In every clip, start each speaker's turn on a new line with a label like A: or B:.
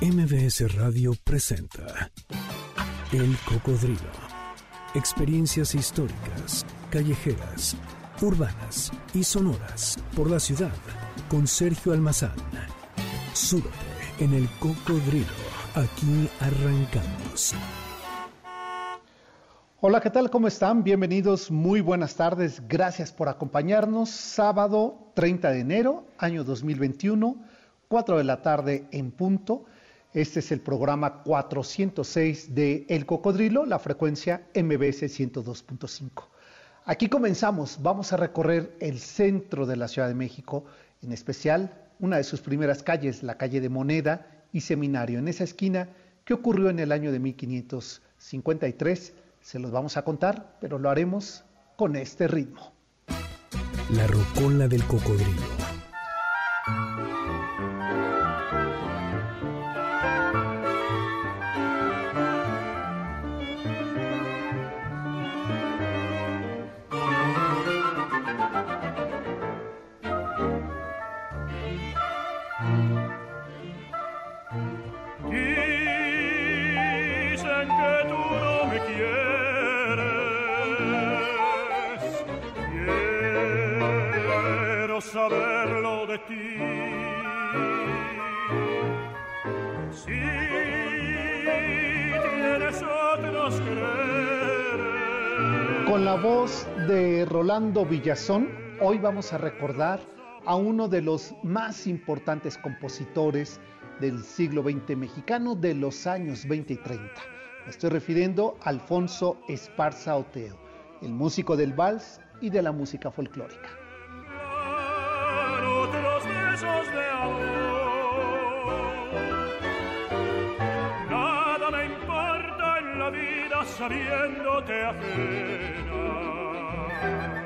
A: MBS Radio presenta El Cocodrilo. Experiencias históricas, callejeras, urbanas y sonoras por la ciudad con Sergio Almazán. Súbete en El Cocodrilo. Aquí arrancamos.
B: Hola, ¿qué tal? ¿Cómo están? Bienvenidos, muy buenas tardes. Gracias por acompañarnos. Sábado 30 de enero, año 2021, 4 de la tarde en punto. Este es el programa 406 de El Cocodrilo, la frecuencia MBS 102.5. Aquí comenzamos, vamos a recorrer el centro de la Ciudad de México, en especial una de sus primeras calles, la calle de Moneda y Seminario. En esa esquina, ¿qué ocurrió en el año de 1553? Se los vamos a contar, pero lo haremos con este ritmo.
A: La rocola del cocodrilo.
B: Con la voz de Rolando Villazón, hoy vamos a recordar a uno de los más importantes compositores del siglo XX mexicano de los años 20 y 30. Me estoy refiriendo a Alfonso Esparza Oteo, el músico del vals y de la música folclórica.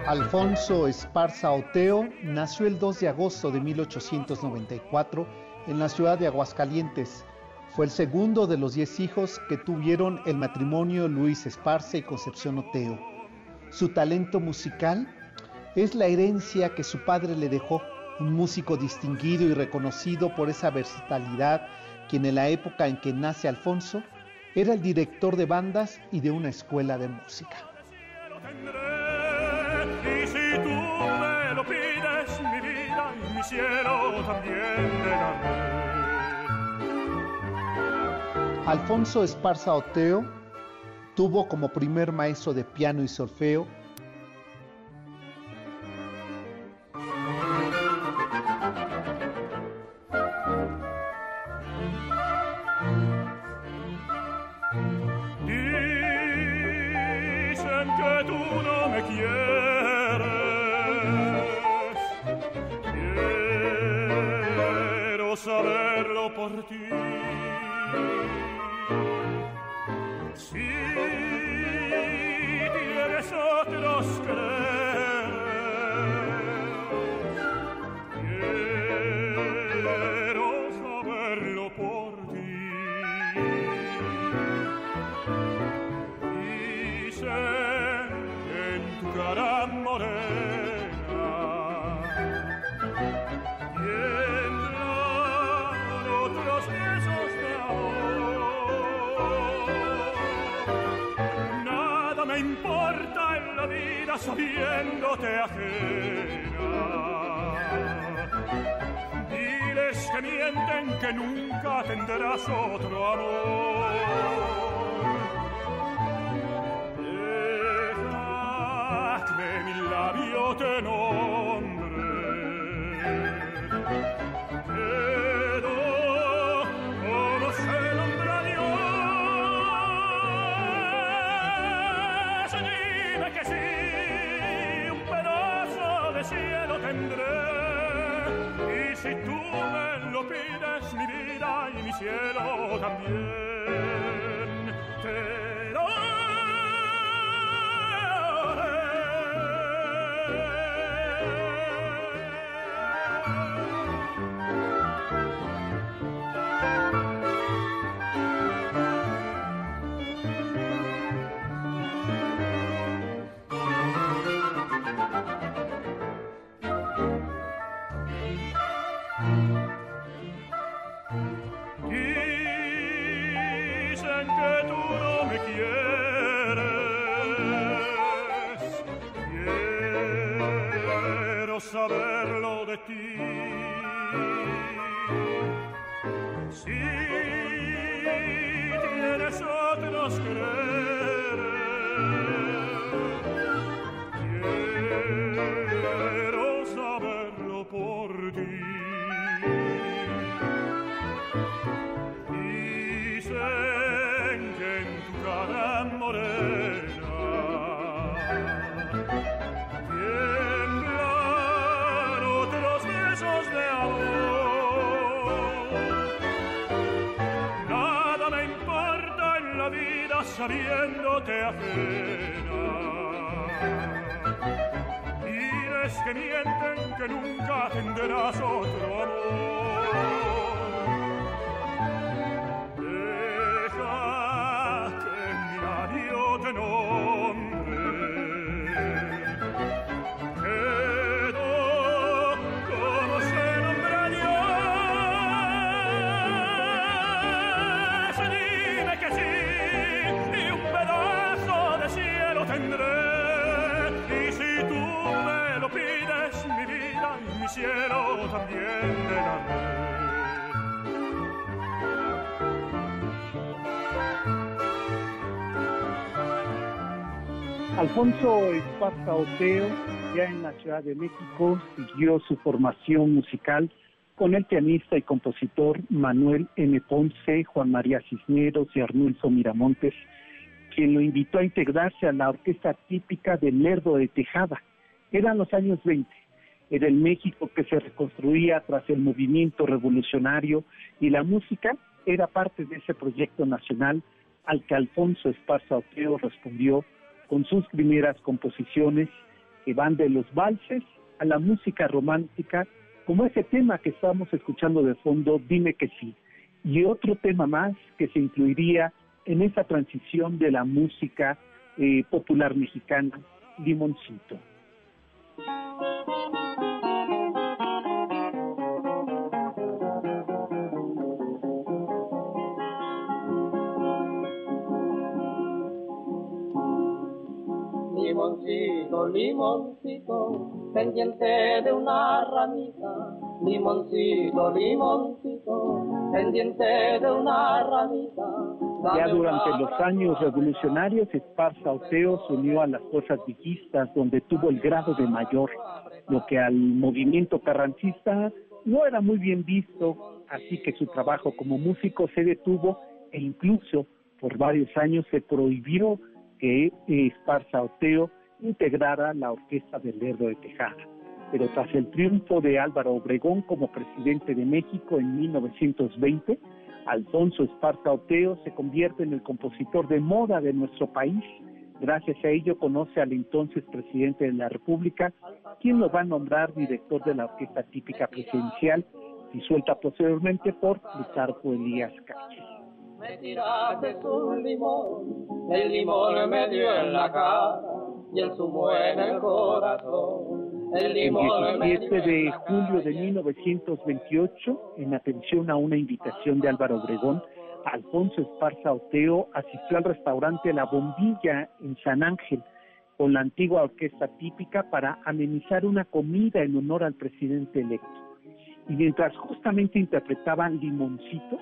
B: Alfonso Esparza Oteo nació el 2 de agosto de 1894 en la ciudad de Aguascalientes. Fue el segundo de los diez hijos que tuvieron el matrimonio Luis Esparza y Concepción Oteo. Su talento musical es la herencia que su padre le dejó, un músico distinguido y reconocido por esa versatilidad, quien en la época en que nace Alfonso era el director de bandas y de una escuela de música.
C: Lo tendré, y si tú me lo pides, mi vida y mi cielo también te daré.
B: Alfonso Esparza Oteo tuvo como primer maestro de piano y solfeo
C: Si tienes otros quereres, la vida sabiéndote ajena. Diles que mienten que nunca tendrás otro amor. También sabiéndote ajena.
D: Alfonso Esparza Oteo, ya en la Ciudad de México, siguió su formación musical con el pianista y compositor Manuel M. Ponce, Juan María Cisneros y Arnulfo Miramontes, quien lo invitó a integrarse a la orquesta típica del Lerdo de Tejada. Eran los años 20. Era el México que se reconstruía tras el movimiento revolucionario y la música era parte de ese proyecto nacional al que Alfonso Esparza Oteo respondió con sus primeras composiciones que van de los valses a la música romántica, como ese tema que estamos escuchando de fondo, Dime que sí, y otro tema más que se incluiría en esa transición de la música eh, popular mexicana, Limoncito.
E: Limoncito, limoncito, pendiente de una ramita. Limoncito, limoncito, pendiente de una ramita.
D: Ya durante los años revolucionarios, Esparza Oteo se unió a las fuerzas villistas, donde tuvo el grado de mayor, lo que al movimiento carrancista no era muy bien visto, así que su trabajo como músico se detuvo e incluso por varios años se prohibió que Esparza Oteo integrara la orquesta del Lerdo de Tejada. Pero tras el triunfo de Álvaro Obregón como presidente de México en 1920, Alfonso Esparza Oteo se convierte en el compositor de moda de nuestro país. Gracias a ello conoce al entonces presidente de la República, quien lo va a nombrar director de la Orquesta Típica Presidencial, disuelta posteriormente por Plutarco Elías Calles.
E: Me tiraste un limón, el limón me dio en la cara y el zumo en el corazón. El
D: El
E: limón me dio
D: 17
E: en
D: de julio de 1928, en atención a una invitación de Álvaro Obregón, Alfonso Esparza Oteo asistió al restaurante La Bombilla en San Ángel con la antigua orquesta típica para amenizar una comida en honor al presidente electo. Y mientras justamente interpretaban Limoncito,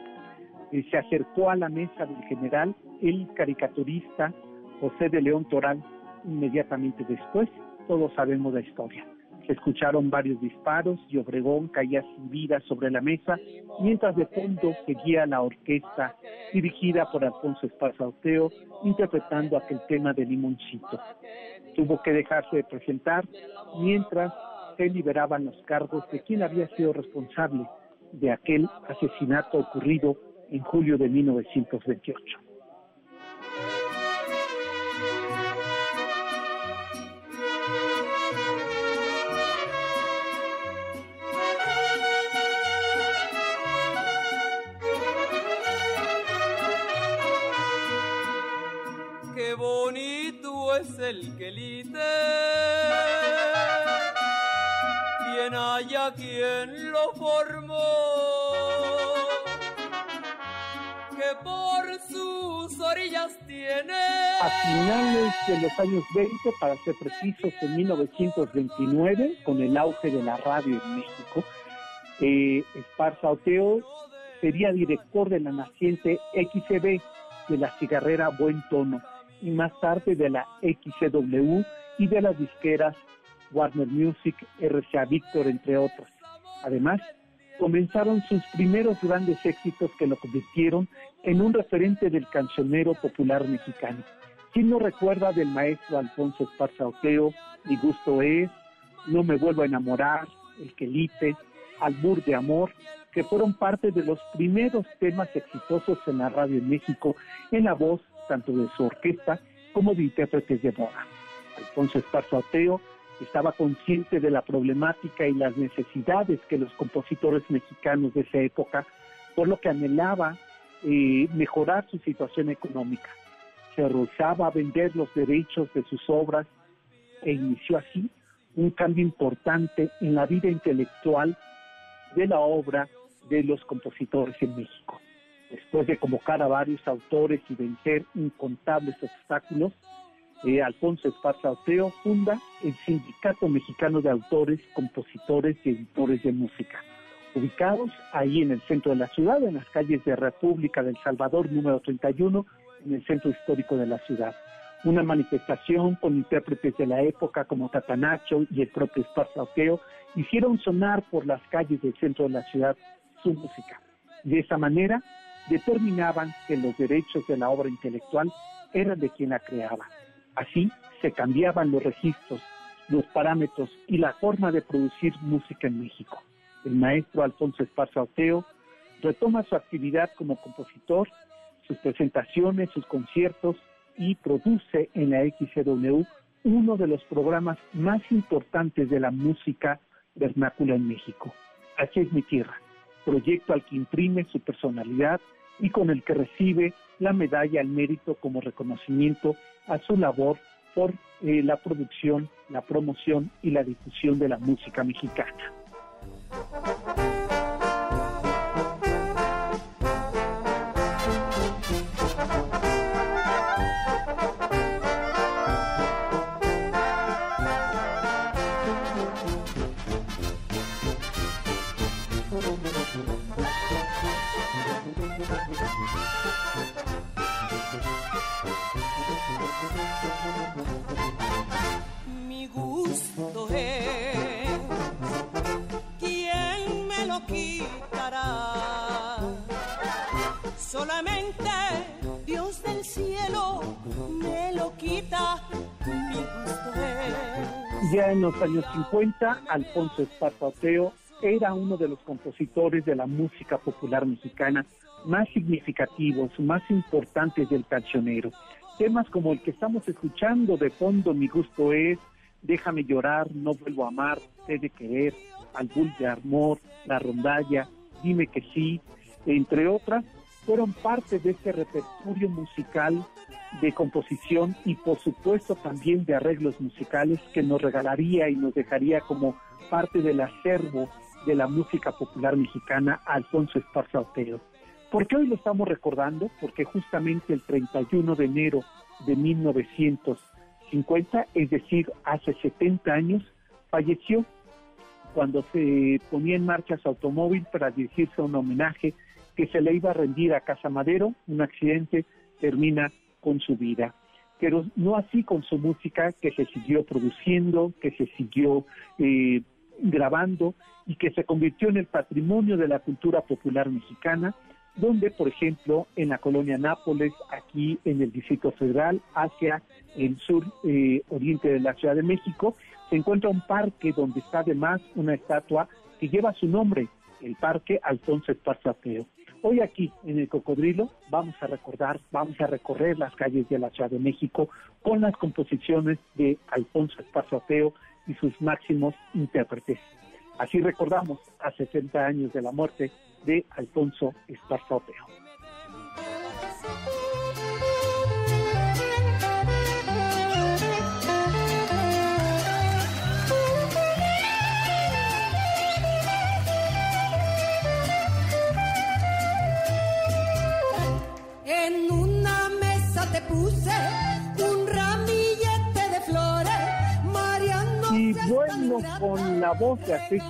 D: eh, se acercó a la mesa del general el caricaturista José de León Toral inmediatamente después. Todos sabemos la historia. Se escucharon varios disparos y Obregón caía sin vida sobre la mesa, mientras de fondo seguía la orquesta dirigida por Alfonso Esparza Oteo interpretando aquel tema de Limoncito. Tuvo que dejarse de presentar mientras se liberaban los cargos de quien había sido responsable de aquel asesinato ocurrido en julio de 1928.
F: Qué bonito es el quelite. Bien haya quien lo formó.
D: A finales de los años 20, para ser precisos, en 1929, con el auge de la radio en México, eh, Esparza Oteo sería director de la naciente XCB de la cigarrera Buen Tono y más tarde de la XCW y de las disqueras Warner Music, RCA Victor, entre otras. Además, comenzaron sus primeros grandes éxitos que lo convirtieron en un referente del cancionero popular mexicano. ¿Quién no recuerda del maestro Alfonso Esparza Oteo, Mi gusto es, No me vuelvo a enamorar, El quelite, Albur de amor, que fueron parte de los primeros temas exitosos en la radio en México, en la voz tanto de su orquesta como de intérpretes de moda. Alfonso Esparza Oteo estaba consciente de la problemática y las necesidades que los compositores mexicanos de esa época, por lo que anhelaba eh, mejorar su situación económica. Se rehusaba a vender los derechos de sus obras e inició así un cambio importante en la vida intelectual de la obra de los compositores en México. Después de convocar a varios autores y vencer incontables obstáculos, eh, Alfonso Esparza Oteo funda el Sindicato Mexicano de Autores, Compositores y Editores de Música, ubicados ahí en el centro de la ciudad, en las calles de República del Salvador número 31, en el centro histórico de la ciudad. Una manifestación con intérpretes de la época como Tatanacho y el propio Esparza Oteo hicieron sonar por las calles del centro de la ciudad su música. De esa manera determinaban que los derechos de la obra intelectual eran de quien la creaba. Así se cambiaban los registros, los parámetros y la forma de producir música en México. El maestro Alfonso Esparza Oteo retoma su actividad como compositor, sus presentaciones, sus conciertos y produce en la XCW uno de los programas más importantes de la música vernácula en México. Así es mi tierra, proyecto al que imprime su personalidad y con el que recibe la medalla al mérito como reconocimiento a su labor por eh, la producción, la promoción y la difusión de la música mexicana.
F: Mi gusto es quién me lo quitará. Solamente Dios del cielo me lo quita. Mi gusto es.
D: Ya en los años 50, Alfonso Esparza Oteo era uno de los compositores de la música popular mexicana más significativos, más importantes del cancionero. Temas como el que estamos escuchando de fondo, Mi gusto es, Déjame llorar, No vuelvo a amar, Sé de querer, Al bull de amor, La rondalla, Dime que sí, entre otras, fueron parte de este repertorio musical de composición y por supuesto también de arreglos musicales que nos regalaría y nos dejaría como parte del acervo de la música popular mexicana Alfonso Esparza Oteo. ¿Por qué hoy lo estamos recordando? Porque justamente el 31 de enero de 1950, es decir, hace 70 años, falleció cuando se ponía en marcha su automóvil para dirigirse a un homenaje que se le iba a rendir a Casa Madero, un accidente termina con su vida. Pero no así con su música que se siguió produciendo, que se siguió eh, grabando y que se convirtió en el patrimonio de la cultura popular mexicana, donde, por ejemplo, en la colonia Nápoles, aquí en el Distrito Federal, hacia el sur eh, oriente de la Ciudad de México, se encuentra un parque donde está además una estatua que lleva su nombre, el Parque Alfonso Esparza Feo. Hoy aquí en el Cocodrilo vamos a recordar, vamos a recorrer las calles de la Ciudad de México con las composiciones de Alfonso Esparza Feo y sus máximos intérpretes. Así recordamos a 60 años de la muerte de Alfonso Esparza.
G: En una mesa
F: te puse un ramillete de flores, Mariano.
D: Y bueno, con la voz de Artés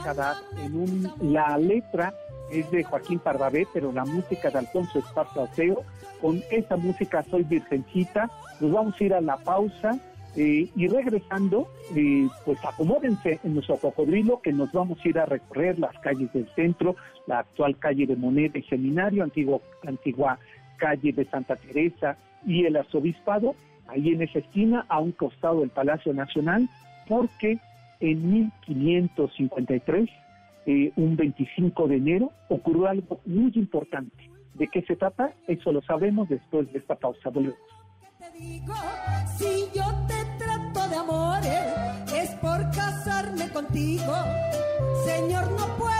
D: en un, la letra es de Joaquín Pardavé, pero la música de Alfonso Esparza Oteo. Con esa música Soy Virgencita, nos vamos a ir a la pausa eh, y regresando, eh, pues acomódense en nuestro cocodrilo que nos vamos a ir a recorrer las calles del centro, la actual calle de Moneda y Seminario, antiguo, antigua calle de Santa Teresa y el arzobispado, ahí en esa esquina, a un costado del Palacio Nacional, porque en 1553 eh, un 25 de enero, ocurrió algo muy importante. ¿De qué se trata? Eso lo sabemos después de esta pausa. Volvemos.
F: Te digo, si yo te trato de amores, es por casarme contigo. Señor, no puedo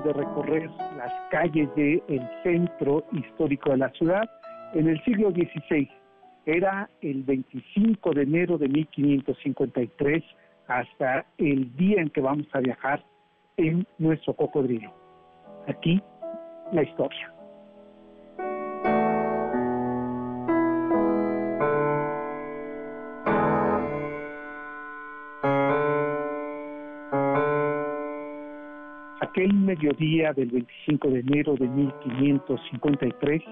D: de recorrer las calles del centro histórico de la ciudad en el siglo XVI. Era el 25 de enero de 1553 hasta el día en que vamos a viajar en nuestro cocodrilo. Aquí la historia. Mediodía del 25 de enero de 1553,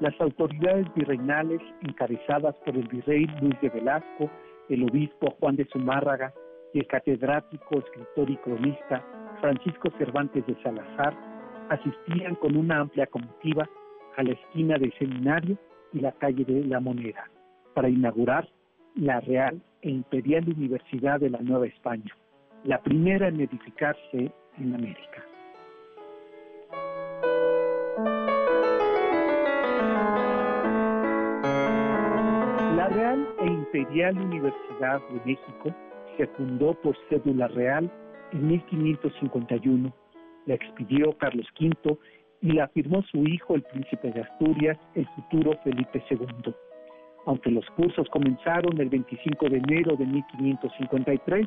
D: las autoridades virreinales, encabezadas por el virrey Luis de Velasco, el obispo Juan de Zumárraga y el catedrático, escritor y cronista Francisco Cervantes de Salazar, asistían con una amplia comitiva a la esquina del Seminario y la calle de la Moneda para inaugurar la Real e Imperial Universidad de la Nueva España, la primera en edificarse en América. Real e Imperial Universidad de México se fundó por cédula real en 1551. La expidió Carlos V y la firmó su hijo, el príncipe de Asturias, el futuro Felipe II. Aunque los cursos comenzaron el 25 de enero de 1553,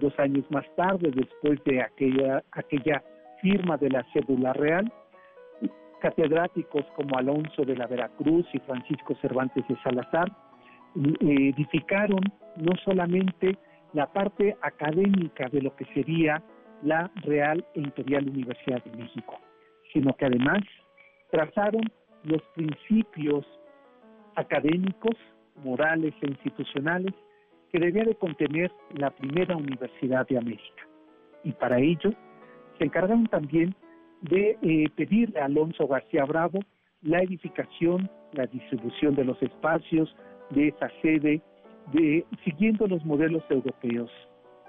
D: dos años más tarde, después de aquella, aquella firma de la cédula real, catedráticos como Alonso de la Veracruz y Francisco Cervantes de Salazar edificaron no solamente la parte académica de lo que sería la Real e Imperial Universidad de México, sino que además trazaron los principios académicos, morales e institucionales que debía de contener la primera universidad de América. Y para ello se encargaron también de eh, pedirle a Alonso García Bravo la edificación, la distribución de los espacios de esa sede, de, siguiendo los modelos europeos,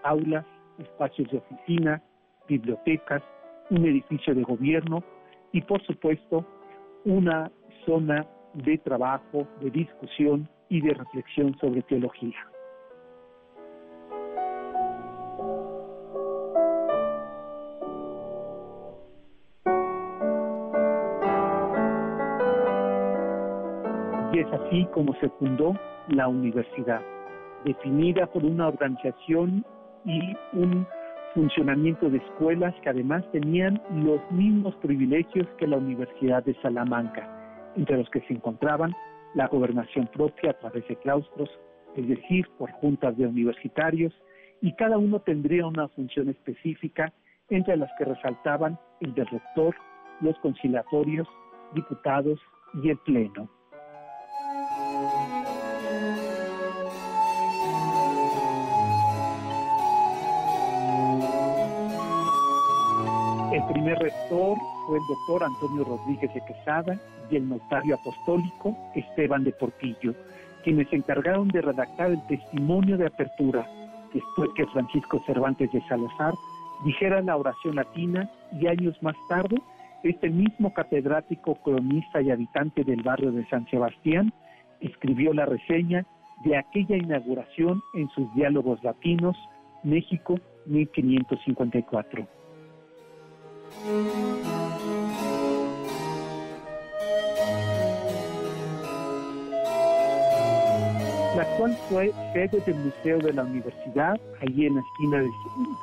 D: aulas, espacios de oficina, bibliotecas, un edificio de gobierno y por supuesto una zona de trabajo, de discusión y de reflexión sobre teología. Así como se fundó la universidad, definida por una organización y un funcionamiento de escuelas que además tenían los mismos privilegios que la Universidad de Salamanca, entre los que se encontraban la gobernación propia a través de claustros, es decir, por juntas de universitarios, y cada uno tendría una función específica, entre las que resaltaban el del rector, los conciliatorios, diputados y el pleno. Primer rector fue el doctor Antonio Rodríguez de Quesada y el notario apostólico Esteban de Portillo, quienes se encargaron de redactar el testimonio de apertura, después que Francisco Cervantes de Salazar dijera la oración latina y años más tarde, este mismo catedrático, cronista y habitante del barrio de San Sebastián escribió la reseña de aquella inauguración en sus diálogos latinos, México 1554. La actual fue sede del Museo de la Universidad, ahí en la esquina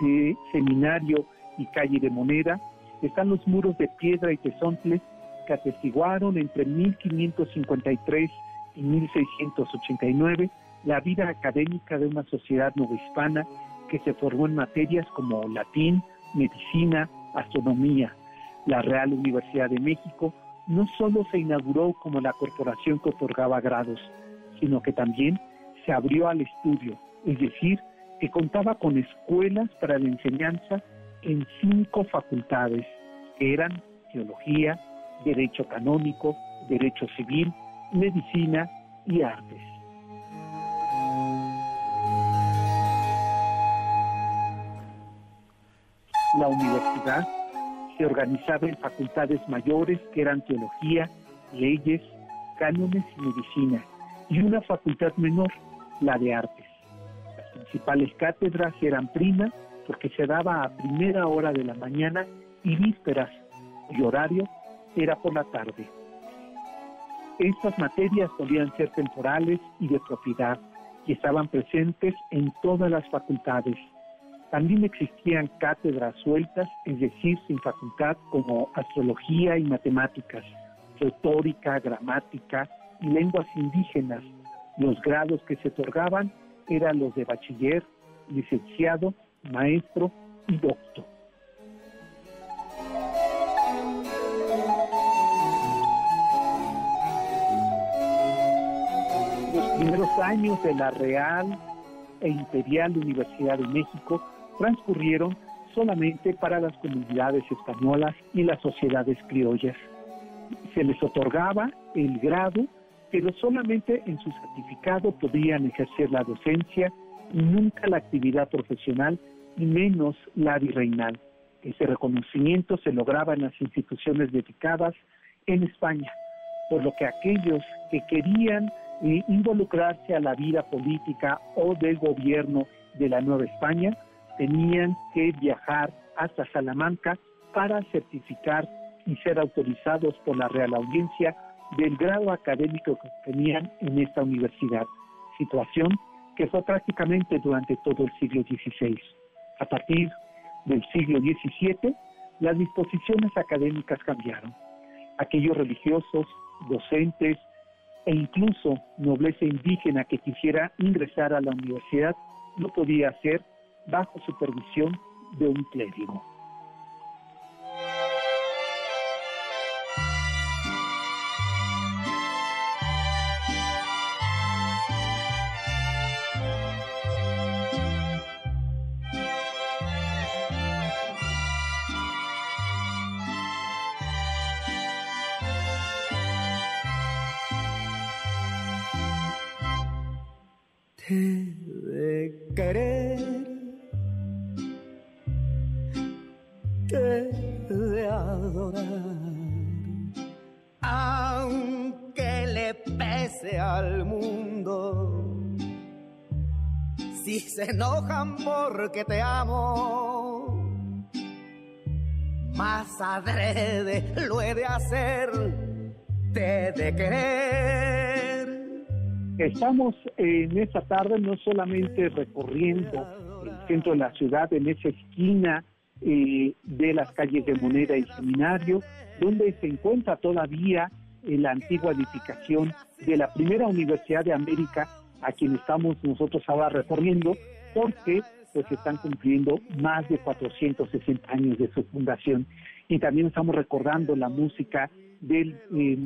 D: de, Seminario y Calle de Moneda, están los muros de piedra y tesontle que atestiguaron entre 1553 y 1689 la vida académica de una sociedad novohispana que se formó en materias como latín, medicina, astronomía. La Real Universidad de México no solo se inauguró como la corporación que otorgaba grados, sino que también se abrió al estudio, es decir, que contaba con escuelas para la enseñanza en cinco facultades, que eran teología, derecho canónico, derecho civil, medicina y artes. La universidad se organizaba en facultades mayores que eran teología, leyes, cánones y medicina, y una facultad menor, la de artes. Las principales cátedras eran prima porque se daba a primera hora de la mañana y vísperas, y horario era por la tarde. Estas materias solían ser temporales y de propiedad y estaban presentes en todas las facultades, también existían cátedras sueltas, es decir, sin facultad, como astrología y matemáticas, retórica, gramática y lenguas indígenas. Los grados que se otorgaban eran los de bachiller, licenciado, maestro y doctor. Los primeros años de la Real e Imperial Universidad de México transcurrieron solamente para las comunidades españolas y las sociedades criollas. Se les otorgaba el grado, pero solamente en su certificado podían ejercer la docencia y nunca la actividad profesional y menos la virreinal. Ese reconocimiento se lograba en las instituciones dedicadas en España, por lo que aquellos que querían eh, involucrarse a la vida política o del gobierno de la Nueva España tenían que viajar hasta Salamanca para certificar y ser autorizados por la Real Audiencia del grado académico que tenían en esta universidad, situación que fue prácticamente durante todo el siglo XVI. A partir del siglo XVII, las disposiciones académicas cambiaron. Aquellos religiosos, docentes e incluso nobleza indígena que quisiera ingresar a la universidad no podía hacer bajo supervisión de un clérigo.
G: Se enojan porque te amo, más adrede lo he de hacer, te de querer.
D: Estamos en esta tarde no solamente recorriendo el centro de la ciudad, en esa esquina eh, de las calles de Moneda y Seminario, donde se encuentra todavía la antigua edificación de la primera Universidad de América, a quien estamos nosotros ahora recorriendo, porque pues están cumpliendo más de 460 años de su fundación. Y también estamos recordando la música del eh,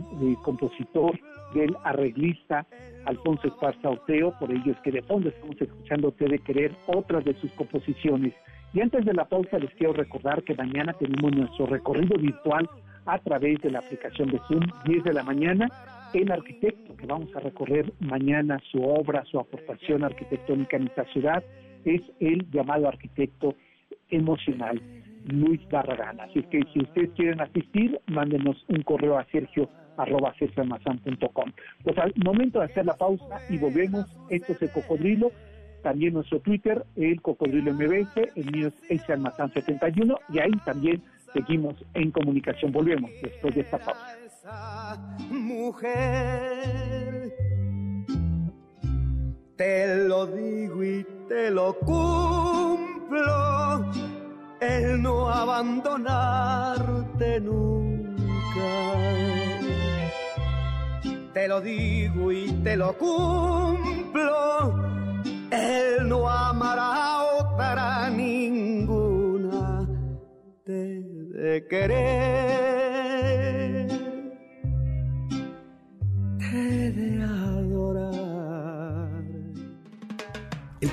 D: compositor, del arreglista Alfonso Esparza Oteo, por ello es que de fondo estamos escuchando Te de Querer, otras de sus composiciones. Y antes de la pausa les quiero recordar que mañana tenemos nuestro recorrido virtual a través de la aplicación de Zoom, 10 de la mañana. El arquitecto que vamos a recorrer mañana, su obra, su aportación arquitectónica en esta ciudad, es el llamado arquitecto emocional Luis Barragán. Así que si ustedes quieren asistir, mándenos un correo a sergio arroba Pues al momento de hacer la pausa y volvemos, esto es el cocodrilo, también nuestro Twitter, el cocodrilo MBS, el mío es 71 y ahí también seguimos en comunicación. Volvemos después de esta pausa.
G: Mujer, te lo digo y te lo cumplo, el no abandonarte nunca. Te lo digo y te lo cumplo, él no amará a otra ninguna. de querer,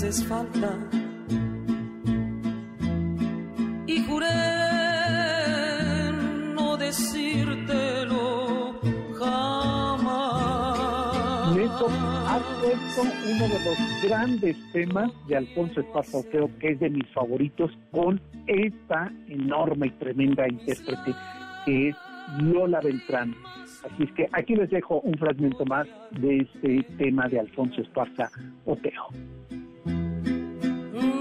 H: haces falta. Y juré no decírtelo jamás.
D: Neto ha puesto uno de los grandes temas de Alfonso Esparza Oteo, que es de mis favoritos, con esta enorme y tremenda intérprete que es Lola Beltrán. Así es que aquí les dejo un fragmento más de este tema de Alfonso Esparza Oteo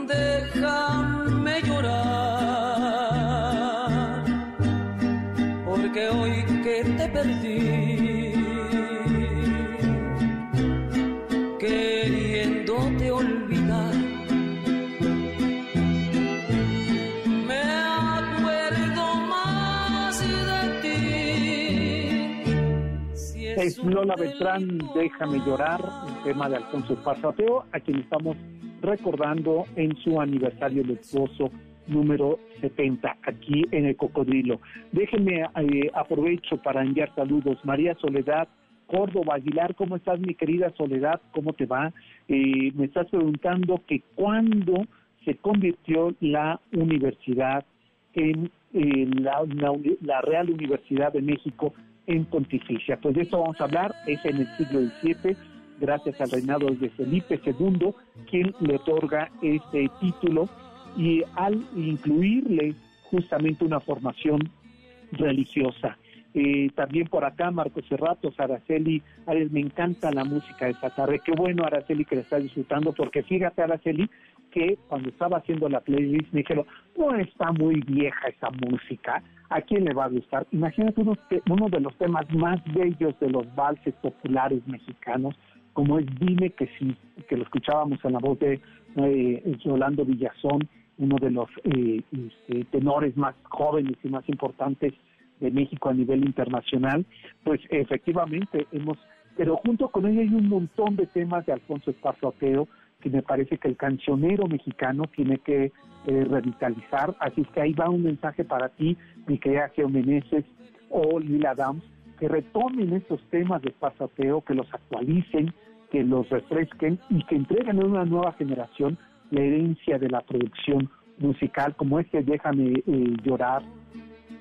H: déjame llorar, porque hoy que te perdí, queriéndote olvidar. me acuerdo más de ti.
D: es Lola Beltrán, Déjame llorar, un tema de Alfonso Esparza a quien estamos recordando en su aniversario luctuoso número 70 aquí en el Cocodrilo. Déjenme, eh, aprovecho para enviar saludos. María Soledad, Córdoba Aguilar, ¿cómo estás mi querida Soledad? ¿Cómo te va? Eh, me estás preguntando que cuándo se convirtió la universidad en la, la, Real Universidad de México en Pontificia. Pues de esto vamos a hablar, es en el siglo XVII, gracias al reinado de Felipe II, quien le otorga este título y al incluirle justamente una formación religiosa. Eh, también por acá, Marcos Cerratos, Araceli, me encanta la música de esta. Qué bueno, Araceli, que la estás disfrutando, porque fíjate, Araceli, que cuando estaba haciendo la playlist me dijeron, no está muy vieja esa música, ¿a quién le va a gustar? Imagínate uno, uno de los temas más bellos de los valses populares mexicanos, como es Dime que sí, que lo escuchábamos en la voz de eh, Villazón, uno de los eh, este, tenores más jóvenes y más importantes de México a nivel internacional, pues efectivamente hemos, pero junto con ella hay un montón de temas de Alfonso Esparzo Ateo que me parece que el cancionero mexicano tiene que eh, revitalizar, así que ahí va un mensaje para ti, mi querida Geo Meneses o Lila Dams, que retomen estos temas de Esparzo Ateo, que los actualicen, que los refresquen y que entreguen a una nueva generación la herencia de la producción musical, como este Déjame eh, llorar,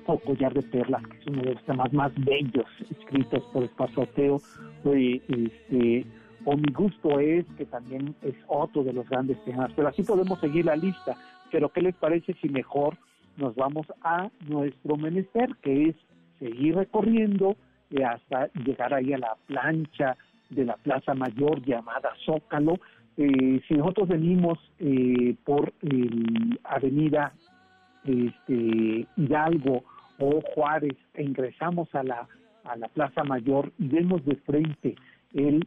D: o Collar de Perlas, que es uno de los temas más bellos escritos por Esparza Oteo, este, o Mi Gusto es, que también es otro de los grandes temas, pero así podemos seguir la lista. Pero ¿qué les parece si mejor nos vamos a nuestro menester, que es seguir recorriendo eh, hasta llegar ahí a la plancha de la Plaza Mayor llamada Zócalo. Eh, si nosotros venimos eh, por el Avenida este, Hidalgo o Juárez e ingresamos a la, a la Plaza Mayor y vemos de frente el,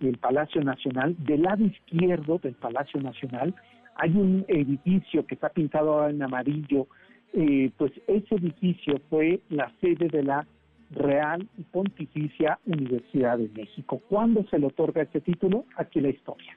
D: el Palacio Nacional, del lado izquierdo del Palacio Nacional hay un edificio que está pintado ahora en amarillo, pues ese edificio fue la sede de la Real y Pontificia Universidad de México. ¿Cuándo se le otorga este título? Aquí la historia.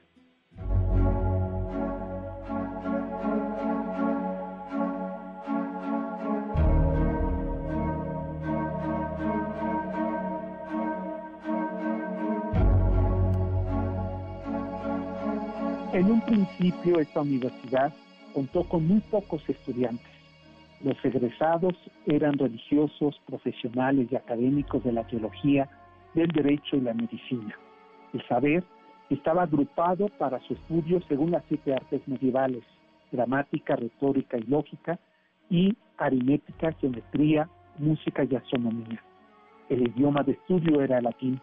D: En un principio esta universidad contó con muy pocos estudiantes los egresados eran religiosos, profesionales y académicos de la teología, del derecho y la medicina. El saber estaba agrupado para su estudio según las siete artes medievales, gramática, retórica y lógica, y aritmética, geometría, música y astronomía. El idioma de estudio era el latín,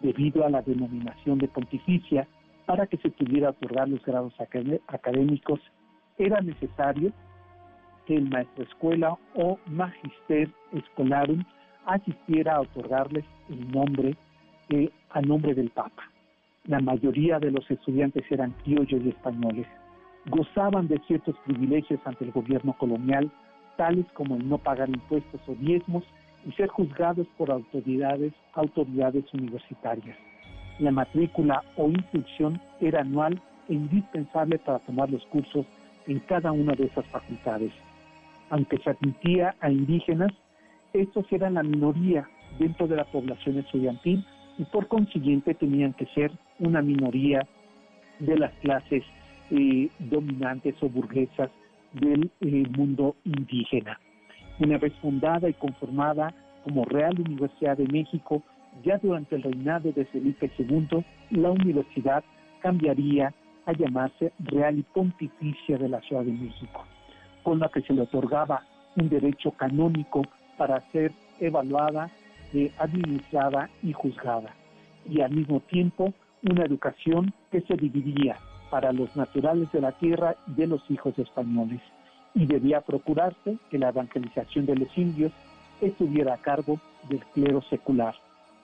D: debido a la denominación de pontificia, para que se pudiera otorgar los grados académicos, era necesario que el maestro escuela o magister escolarum asistiera a otorgarles el nombre eh, a nombre del Papa. La mayoría de los estudiantes eran criollos y españoles. Gozaban de ciertos privilegios ante el gobierno colonial, tales como el no pagar impuestos o diezmos y ser juzgados por autoridades, autoridades universitarias. La matrícula o instrucción era anual e indispensable para tomar los cursos en cada una de esas facultades aunque se admitía a indígenas, estos eran la minoría dentro de la población estudiantil y por consiguiente tenían que ser una minoría de las clases eh, dominantes o burguesas del eh, mundo indígena. Una vez fundada y conformada como Real Universidad de México, ya durante el reinado de Felipe II, la universidad cambiaría a llamarse Real y Pontificia de la Ciudad de México con la que se le otorgaba un derecho canónico para ser evaluada, eh, administrada y juzgada, y al mismo tiempo una educación que se dividía para los naturales de la tierra y de los hijos españoles, y debía procurarse que la evangelización de los indios estuviera a cargo del clero secular,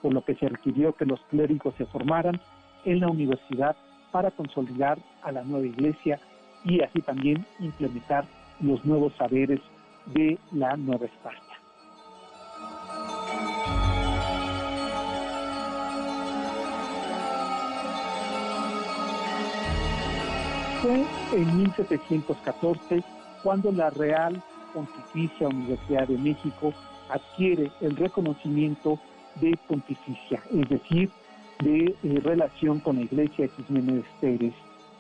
D: por lo que se requirió que los clérigos se formaran en la universidad para consolidar a la nueva iglesia y así también implementar los nuevos saberes de la Nueva España. Fue en 1714 cuando la Real Pontificia Universidad de México adquiere el reconocimiento de pontificia, es decir, de eh, relación con la Iglesia de sus menesteres,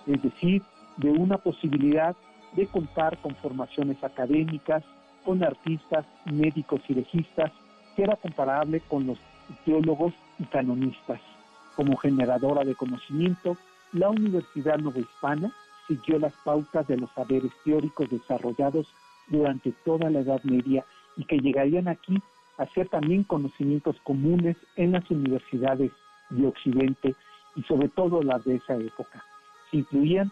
D: es decir, de una posibilidad de contar con formaciones académicas, con artistas, médicos y legistas, que era comparable con los teólogos y canonistas. Como generadora de conocimiento, la Universidad Hispana siguió las pautas de los saberes teóricos desarrollados durante toda la Edad Media y que llegarían aquí a ser también conocimientos comunes en las universidades de Occidente y sobre todo las de esa época. Se incluían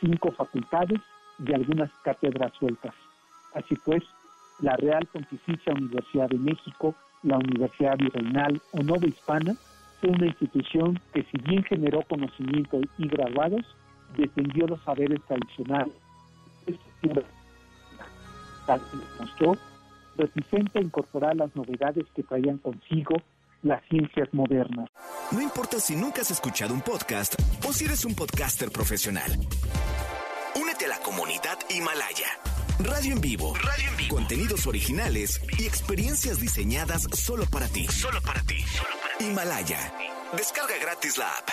D: cinco facultades, de algunas cátedras sueltas. Así pues, la Real Pontificia Universidad de México, la Universidad Virreinal o Nova Hispana fue una institución que si bien generó conocimiento y graduados, defendió los saberes tradicionales. Tal demostró, reticente a incorporar las novedades que traían consigo las ciencias modernas.
I: No importa si nunca has escuchado un podcast o si eres un podcaster profesional comunidad Himalaya. Radio en vivo. Radio en vivo. Contenidos originales y experiencias diseñadas solo para ti. Solo para ti. Himalaya. Descarga gratis la app.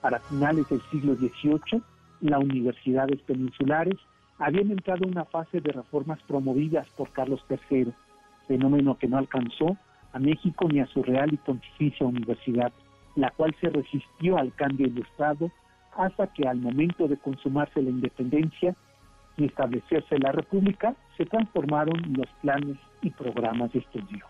D: Para finales del siglo XVIII, las universidades peninsulares habían entrado en una fase de reformas promovidas por Carlos III, fenómeno que no alcanzó a México ni a su Real y Pontificia Universidad, la cual se resistió al cambio ilustrado hasta que al momento de consumarse la independencia y establecerse la República, se transformaron los planes y programas de estudio.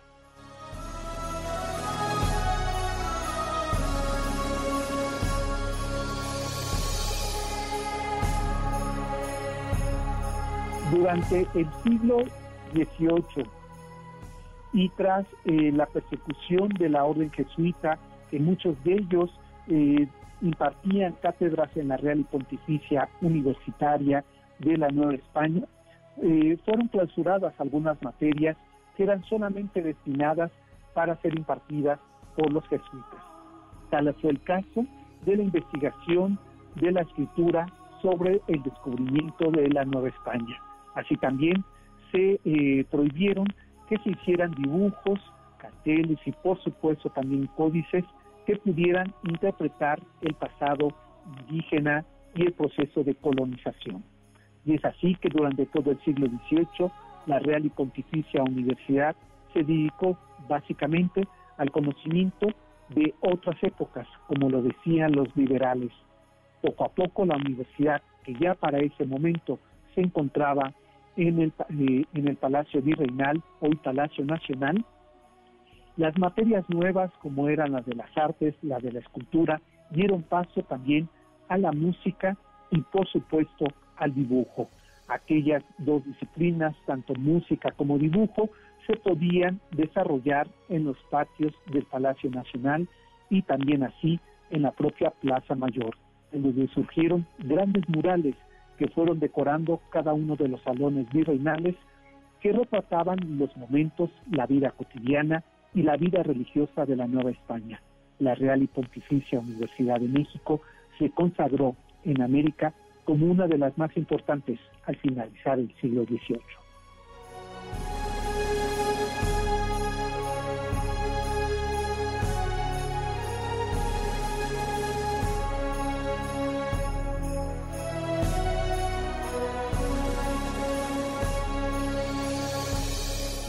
D: Durante el siglo XVIII y tras eh, la persecución de la orden jesuita, que muchos de ellos eh, impartían cátedras en la Real y Pontificia Universitaria de la Nueva España, eh, fueron clausuradas algunas materias que eran solamente destinadas para ser impartidas por los jesuitas. Tal fue el caso de la investigación de la escritura sobre el descubrimiento de la Nueva España. Así también se eh, prohibieron que se hicieran dibujos, carteles y por supuesto también códices que pudieran interpretar el pasado indígena y el proceso de colonización. Y es así que durante todo el siglo XVIII la Real y Pontificia Universidad se dedicó básicamente al conocimiento de otras épocas, como lo decían los liberales. Poco a poco la universidad, que ya para ese momento se encontraba en el, eh, en el Palacio Virreinal, hoy Palacio Nacional, las materias nuevas, como eran las de las artes, la de la escultura, dieron paso también a la música y, por supuesto, al dibujo. Aquellas dos disciplinas, tanto música como dibujo, se podían desarrollar en los patios del Palacio Nacional y también así en la propia Plaza Mayor, en donde surgieron grandes murales que fueron decorando cada uno de los salones virreinales que retrataban los momentos, la vida cotidiana y la vida religiosa de la Nueva España. La Real y Pontificia Universidad de México se consagró en América como una de las más importantes al finalizar el siglo XVIII.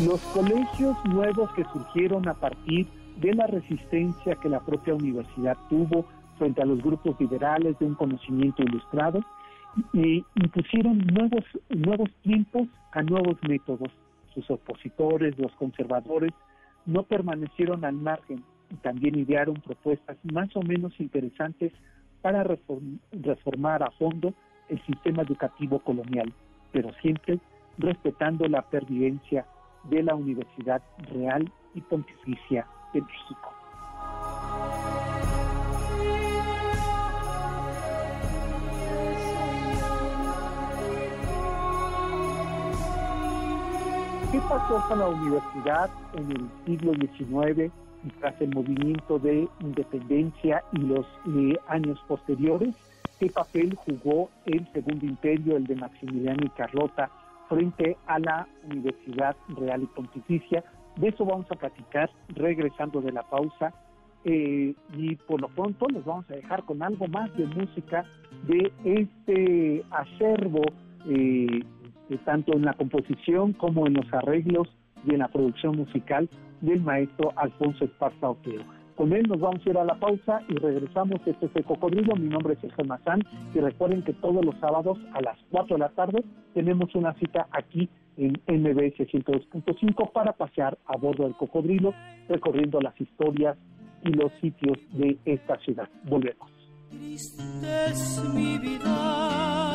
D: Los colegios nuevos que surgieron a partir de la resistencia que la propia universidad tuvo frente a los grupos liberales de un conocimiento ilustrado, e impusieron nuevos, nuevos tiempos a nuevos métodos. Sus opositores, los conservadores, no permanecieron al margen y también idearon propuestas más o menos interesantes para reformar a fondo el sistema educativo colonial, pero siempre respetando la pervivencia de la Universidad Real y Pontificia de México. ¿Qué pasó con la universidad en el siglo XIX y tras el movimiento de independencia y los eh, años posteriores? ¿Qué papel jugó el Segundo Imperio, el de Maximiliano y Carlota, frente a la Universidad Real y Pontificia. De eso vamos a platicar regresando de la pausa. Eh, y por lo pronto nos vamos a dejar con algo más de música de este acervo, eh, tanto en la composición como en los arreglos y en la producción musical del maestro Alfonso Esparza Otero. Con él nos vamos a ir a la pausa y regresamos. Este es el Cocodrilo. Mi nombre es Sergio Mazán. Y recuerden que todos los sábados a las 4 de la tarde tenemos una cita aquí en MBS 102.5 para pasear a bordo del Cocodrilo, recorriendo las historias y los sitios de esta ciudad. Volvemos.
H: mi vida,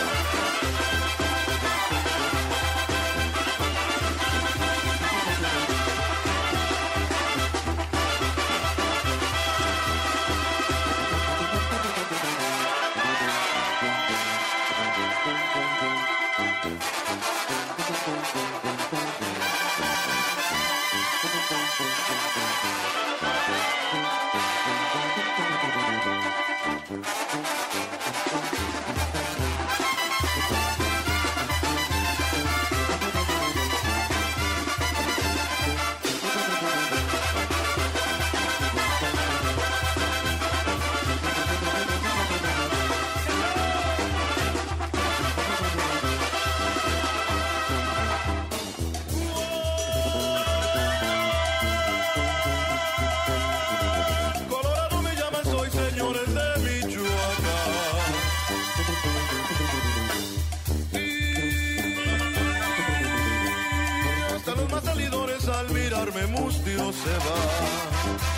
J: se van.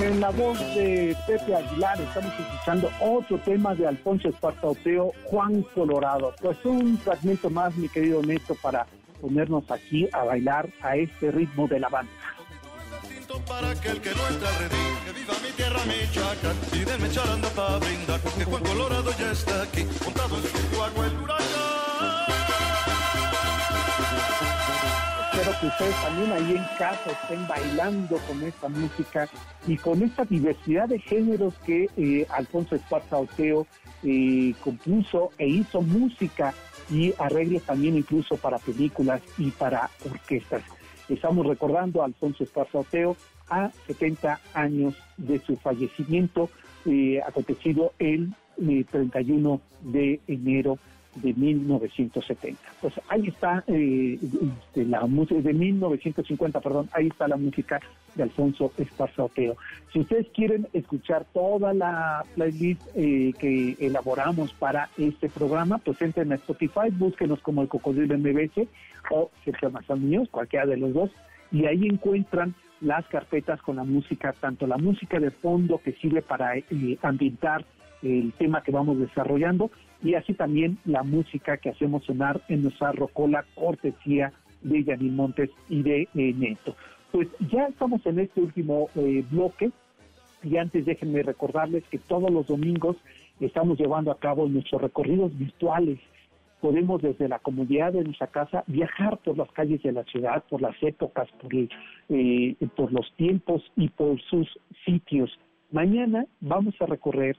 D: En la voz de Pepe Aguilar estamos escuchando otro tema de Alfonso Esparza Oteo, Juan Colorado. Pues un fragmento más, mi querido Neto, para ponernos aquí a bailar a este ritmo de la banda.
J: Para aquel que no está ready, que viva mi tierra Michoacán. Y denme charanda para brindar, que Juan Colorado ya está aquí, montado en su guagua el huracán.
D: Espero que ustedes también ahí en casa estén bailando con esta música y con esta diversidad de géneros que eh, Alfonso Esparza Oteo eh, compuso e hizo música y arreglos también incluso para películas y para orquestas. Estamos recordando a Alfonso Esparza Oteo a 70 años de su fallecimiento, eh, acontecido el eh, 31 de enero de 1970. Pues ahí está eh, este, la música de 1950, perdón, ahí está la música de Alfonso Esparza Oteo. Si ustedes quieren escuchar toda la playlist eh, que elaboramos para este programa, pues entren a Spotify, búsquenos como el Cocodrilo MBS o Sergio Mazán cualquiera de los dos, y ahí encuentran las carpetas con la música, tanto la música de fondo que sirve para eh, ambientar el tema que vamos desarrollando y así también la música que hacemos sonar en nuestra rocola cortesía de Yanin Montes y de eh, Neto. Pues ya estamos en este último eh, bloque y antes déjenme recordarles que todos los domingos estamos llevando a cabo nuestros recorridos virtuales. Podemos desde la comodidad de nuestra casa viajar por las calles de la ciudad, por las épocas, por, el, eh, por los tiempos y por sus sitios. Mañana vamos a recorrer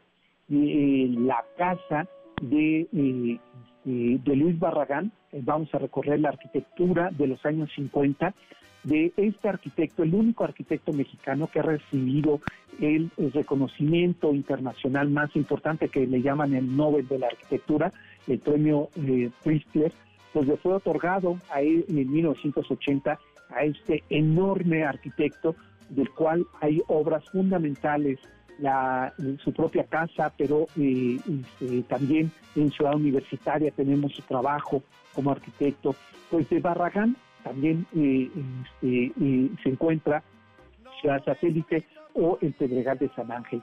D: eh, la casa de, eh, eh, de Luis Barragán, Eh, vamos a recorrer la arquitectura de los años 50 de este arquitecto, el único arquitecto mexicano que ha recibido el, el reconocimiento internacional más importante que le llaman el Nobel de la Arquitectura, el premio eh, pues le fue otorgado a él en 1980 a este enorme arquitecto del cual hay obras fundamentales la, su propia casa, pero eh, este, también en Ciudad Universitaria tenemos su trabajo como arquitecto. Pues de Barragán también eh, este, eh, se encuentra Ciudad Satélite o el Pedregal de San Ángel.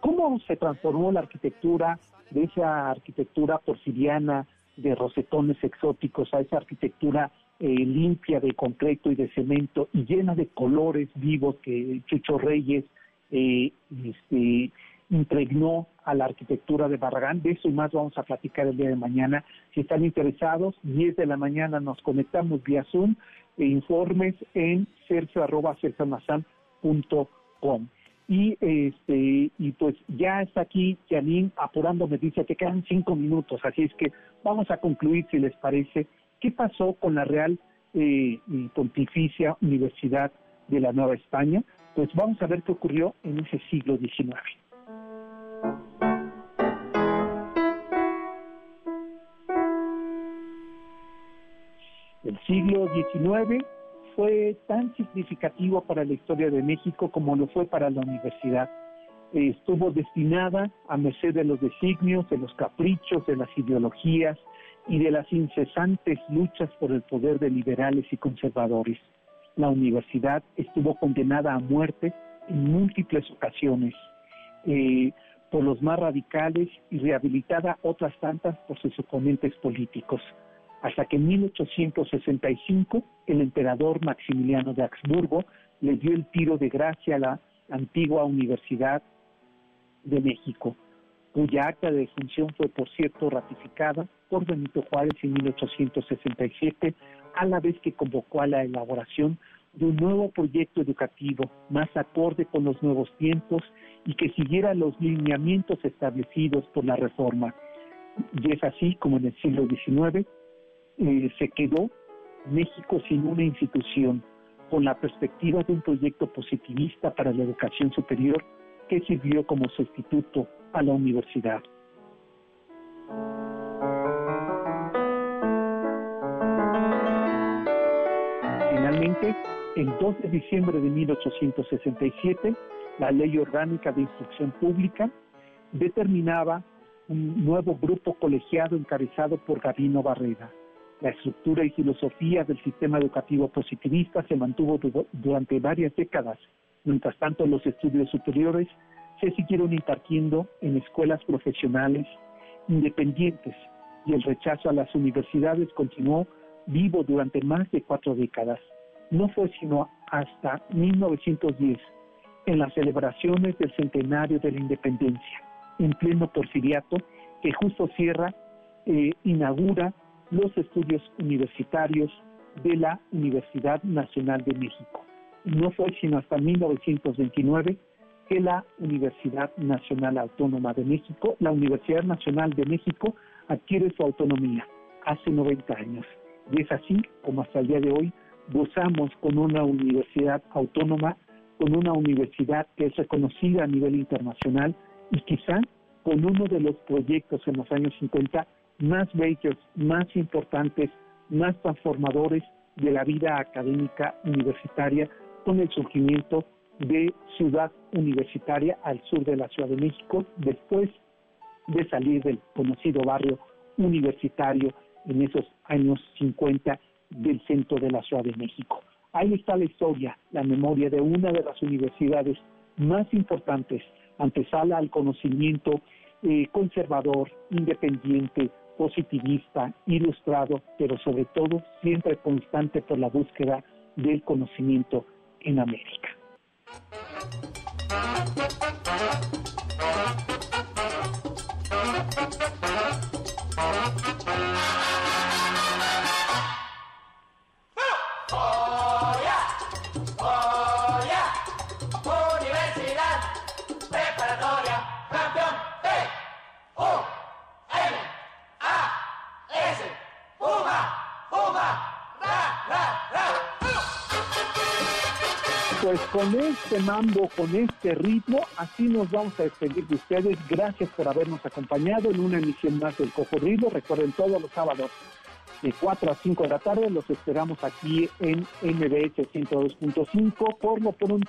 D: ¿Cómo se transformó la arquitectura de esa arquitectura porciliana de rosetones exóticos a esa arquitectura eh, limpia de concreto y de cemento y llena de colores vivos que Chucho Reyes eh, este, impregnó a la arquitectura de Barragán. De eso y más vamos a platicar el día de mañana. Si están interesados, 10 de la mañana nos conectamos vía Zoom e informes en sergio arroba sergioalmazán.com. Y este y pues ya está aquí Janine apurando, me dice que quedan cinco minutos, así es que vamos a concluir si les parece. ¿Qué pasó con la Real eh, Pontificia Universidad de la Nueva España? Pues vamos a ver qué ocurrió en ese siglo XIX. El siglo XIX fue tan significativo para la historia de México como lo fue para la universidad. Estuvo destinada a merced de los designios, de los caprichos, de las ideologías y de las incesantes luchas por el poder de liberales y conservadores. La universidad estuvo condenada a muerte en múltiples ocasiones eh, por los más radicales y rehabilitada otras tantas por sus oponentes políticos, hasta que en 1865 el emperador Maximiliano de Habsburgo le dio el tiro de gracia a la antigua Universidad de México, cuya acta de defunción fue, por cierto, ratificada por Benito Juárez en 1867, a la vez que convocó a la elaboración de un nuevo proyecto educativo más acorde con los nuevos tiempos y que siguiera los lineamientos establecidos por la reforma. Y es así como en el siglo XIX eh, se quedó México sin una institución, con la perspectiva de un proyecto positivista para la educación superior que sirvió como sustituto a la universidad. Finalmente, el 2 de diciembre de 1867, la Ley Orgánica de Instrucción Pública determinaba un nuevo grupo colegiado encabezado por Gabino Barrera. La estructura y filosofía del sistema educativo positivista se mantuvo durante varias décadas. Mientras tanto, los estudios superiores se siguieron impartiendo en escuelas profesionales independientes y el rechazo a las universidades continuó vivo durante más de cuatro décadas. No fue sino hasta 1910, en las celebraciones del centenario de la independencia, en pleno porfiriato, que justo Sierra eh, inaugura los estudios universitarios de la Universidad Nacional de México. No fue sino hasta 1929 que la Universidad Nacional Autónoma de México, la Universidad Nacional de México, adquiere su autonomía hace 90 años. Y es así como hasta el día de hoy gozamos con una universidad autónoma, con una universidad que es reconocida a nivel internacional y quizá con uno de los proyectos en los años 50 más bellos, más importantes, más transformadores de la vida académica universitaria con el surgimiento de Ciudad Universitaria al sur de la Ciudad de México, después de salir del conocido barrio universitario en esos años 50 del centro de la Ciudad de México. Ahí está la historia, la memoria de una de las universidades más importantes, antesala al conocimiento eh, conservador, independiente, positivista, ilustrado, pero sobre todo siempre constante por la búsqueda del conocimiento en América. Pues con este mambo, con este ritmo, así nos vamos a despedir de ustedes. Gracias por habernos acompañado en una emisión más del Cocodrilo. Recuerden todos los sábados de 4 a 5 de la tarde. Los esperamos aquí en MBS 102.5 por lo pronto.